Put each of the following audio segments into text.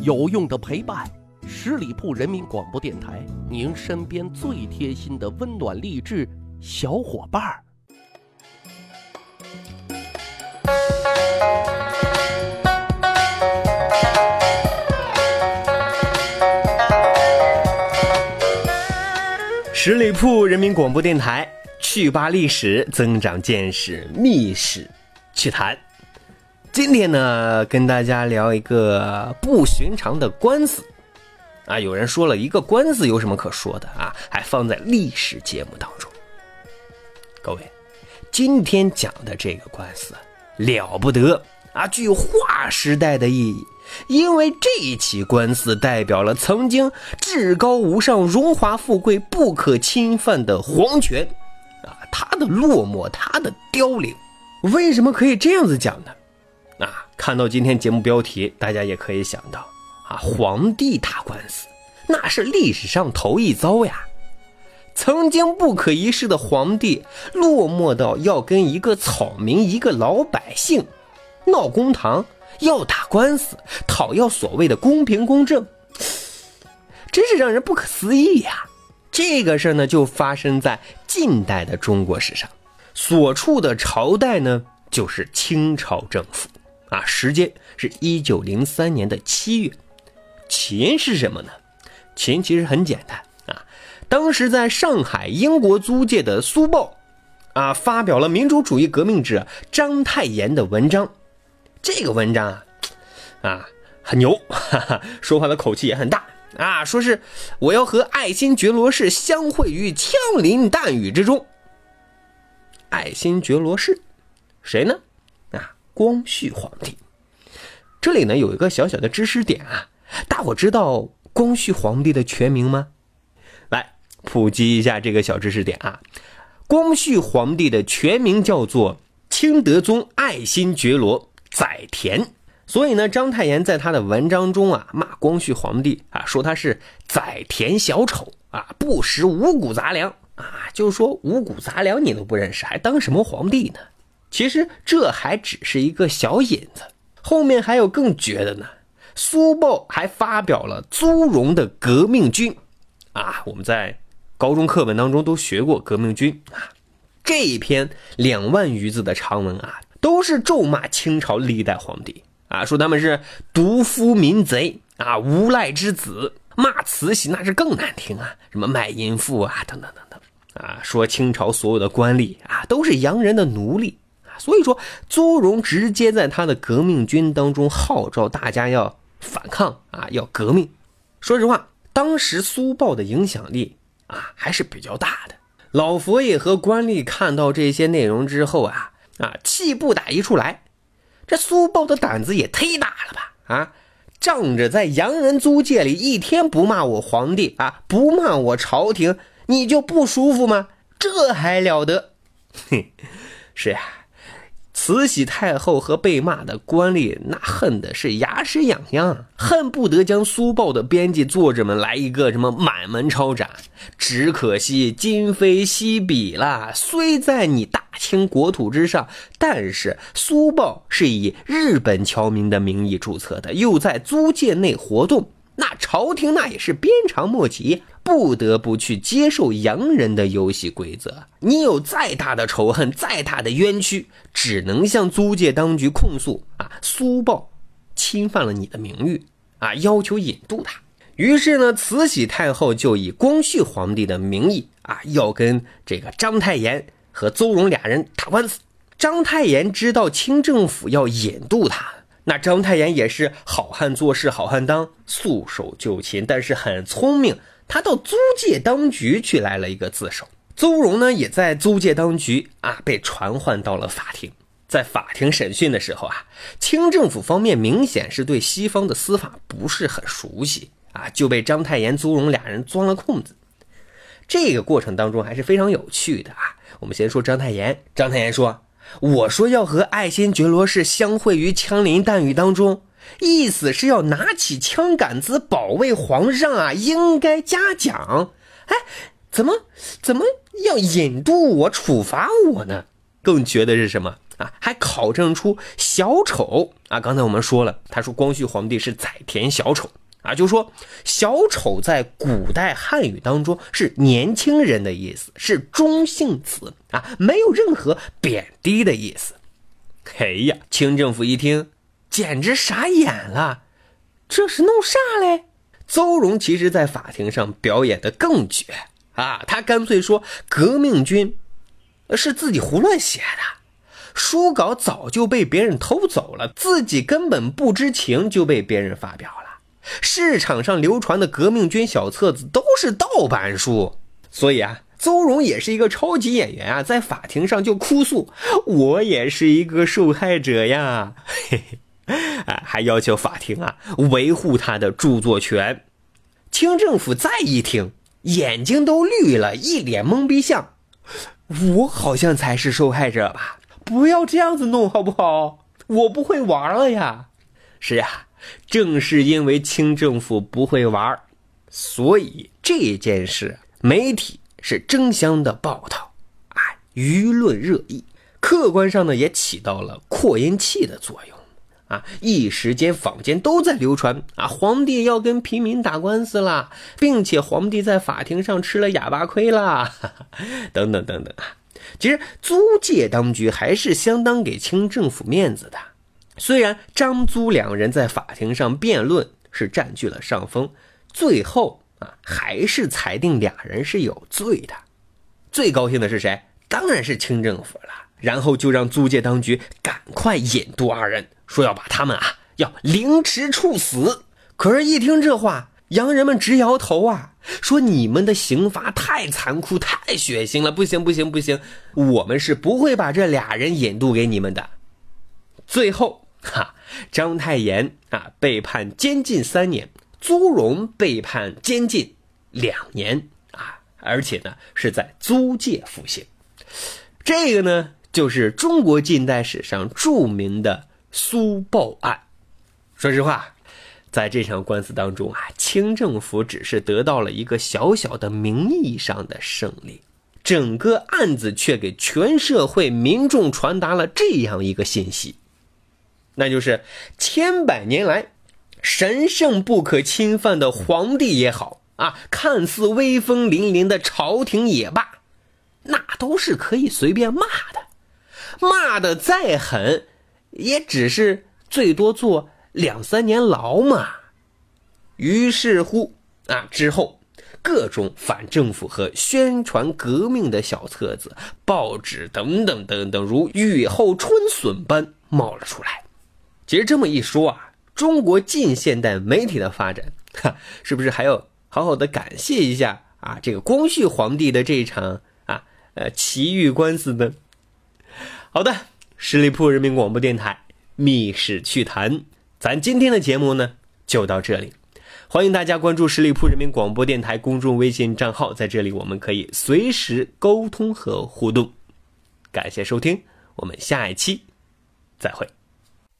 有用的陪伴，十里铺人民广播电台，您身边最贴心的温暖励志小伙伴儿。十里铺人民广播电台，趣吧历史，增长见识，密史趣谈。今天呢，跟大家聊一个不寻常的官司啊。有人说了一个官司有什么可说的啊？还放在历史节目当中。各位，今天讲的这个官司了不得啊，具有划时代的意义。因为这一起官司代表了曾经至高无上、荣华富贵不可侵犯的皇权，啊，它的落寞，它的凋零。为什么可以这样子讲呢？啊，看到今天节目标题，大家也可以想到，啊，皇帝打官司，那是历史上头一遭呀。曾经不可一世的皇帝，落寞到要跟一个草民、一个老百姓闹公堂。要打官司，讨要所谓的公平公正，真是让人不可思议呀！这个事儿呢，就发生在近代的中国史上，所处的朝代呢，就是清朝政府啊。时间是一九零三年的七月，起因是什么呢？起因其实很简单啊，当时在上海英国租界的《苏报》啊，发表了民主主义革命者章太炎的文章。这个文章啊，啊，很牛，哈哈，说话的口气也很大啊，说是我要和爱新觉罗氏相会于枪林弹雨之中。爱新觉罗氏，谁呢？光绪皇帝。这里呢有一个小小的知识点啊，大伙知道光绪皇帝的全名吗？来普及一下这个小知识点啊，光绪皇帝的全名叫做清德宗爱新觉罗。载湉，所以呢，章太炎在他的文章中啊，骂光绪皇帝啊，说他是载田小丑啊，不识五谷杂粮啊，就是说五谷杂粮你都不认识，还当什么皇帝呢？其实这还只是一个小引子，后面还有更绝的呢。苏报还发表了租荣的革命军啊，我们在高中课本当中都学过革命军啊，这一篇两万余字的长文啊。都是咒骂清朝历代皇帝啊，说他们是毒夫民贼啊，无赖之子。骂慈禧那是更难听啊，什么卖淫妇啊，等等等等啊。说清朝所有的官吏啊，都是洋人的奴隶。所以说，邹容直接在他的革命军当中号召大家要反抗啊，要革命。说实话，当时苏报的影响力啊还是比较大的。老佛爷和官吏看到这些内容之后啊。啊，气不打一处来，这苏豹的胆子也忒大了吧？啊，仗着在洋人租界里一天不骂我皇帝啊，不骂我朝廷，你就不舒服吗？这还了得？嘿，是呀。慈禧太后和被骂的官吏，那恨的是牙齿痒痒，恨不得将苏报的编辑作者们来一个什么满门抄斩。只可惜今非昔比了，虽在你大清国土之上，但是苏报是以日本侨民的名义注册的，又在租界内活动。那朝廷那也是鞭长莫及，不得不去接受洋人的游戏规则。你有再大的仇恨，再大的冤屈，只能向租界当局控诉啊！苏报侵犯了你的名誉啊，要求引渡他。于是呢，慈禧太后就以光绪皇帝的名义啊，要跟这个章太炎和邹容俩人打官司。章太炎知道清政府要引渡他。那章太炎也是好汉做事好汉当，束手就擒，但是很聪明，他到租界当局去来了一个自首。邹容呢，也在租界当局啊被传唤到了法庭。在法庭审讯的时候啊，清政府方面明显是对西方的司法不是很熟悉啊，就被章太炎、邹容俩人钻了空子。这个过程当中还是非常有趣的啊。我们先说章太炎，章太炎说。我说要和爱新觉罗氏相会于枪林弹雨当中，意思是要拿起枪杆子保卫皇上啊，应该嘉奖。哎，怎么怎么要引渡我、处罚我呢？更绝的是什么？啊，还考证出小丑啊。刚才我们说了，他说光绪皇帝是宰田小丑啊，就说小丑在古代汉语当中是年轻人的意思，是中性词啊，没有任何贬低的意思。哎呀，清政府一听，简直傻眼了，这是弄啥嘞？邹容其实在法庭上表演的更绝啊，他干脆说革命军是自己胡乱写的，书稿早就被别人偷走了，自己根本不知情就被别人发表了。市场上流传的革命军小册子都是盗版书，所以啊。邹容也是一个超级演员啊，在法庭上就哭诉：“我也是一个受害者呀！”嘿嘿，啊，还要求法庭啊维护他的著作权。清政府再一听，眼睛都绿了，一脸懵逼相：“我好像才是受害者吧？不要这样子弄好不好？我不会玩了呀！”是呀，正是因为清政府不会玩，所以这件事媒体。是争相的报道，啊，舆论热议，客观上呢也起到了扩音器的作用，啊，一时间坊间都在流传啊，皇帝要跟平民打官司啦，并且皇帝在法庭上吃了哑巴亏啦，等等等等啊。其实租界当局还是相当给清政府面子的，虽然张租两人在法庭上辩论是占据了上风，最后。啊，还是裁定俩人是有罪的。最高兴的是谁？当然是清政府了。然后就让租界当局赶快引渡二人，说要把他们啊要凌迟处死。可是，一听这话，洋人们直摇头啊，说你们的刑罚太残酷、太血腥了，不行不行不行，我们是不会把这俩人引渡给你们的。最后，哈，章太炎啊被判监禁三年。朱荣被判监禁两年啊，而且呢是在租界服刑。这个呢就是中国近代史上著名的苏报案。说实话，在这场官司当中啊，清政府只是得到了一个小小的名义上的胜利，整个案子却给全社会民众传达了这样一个信息，那就是千百年来。神圣不可侵犯的皇帝也好啊，看似威风凛凛的朝廷也罢，那都是可以随便骂的，骂的再狠，也只是最多坐两三年牢嘛。于是乎啊，之后各种反政府和宣传革命的小册子、报纸等等等等，如雨后春笋般冒了出来。其实这么一说啊。中国近现代媒体的发展，哈，是不是还要好好的感谢一下啊？这个光绪皇帝的这场啊，呃，奇遇官司呢？好的，十里铺人民广播电台《密室趣谈》，咱今天的节目呢就到这里，欢迎大家关注十里铺人民广播电台公众微信账号，在这里我们可以随时沟通和互动。感谢收听，我们下一期再会。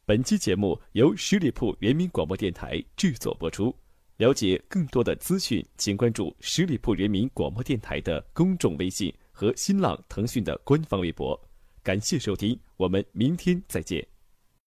本期节目由十里铺人民广播电台制作播出。了解更多的资讯，请关注十里铺人民广播电台的公众微信和新浪、腾讯的官方微博。感谢收听，我们明天再见。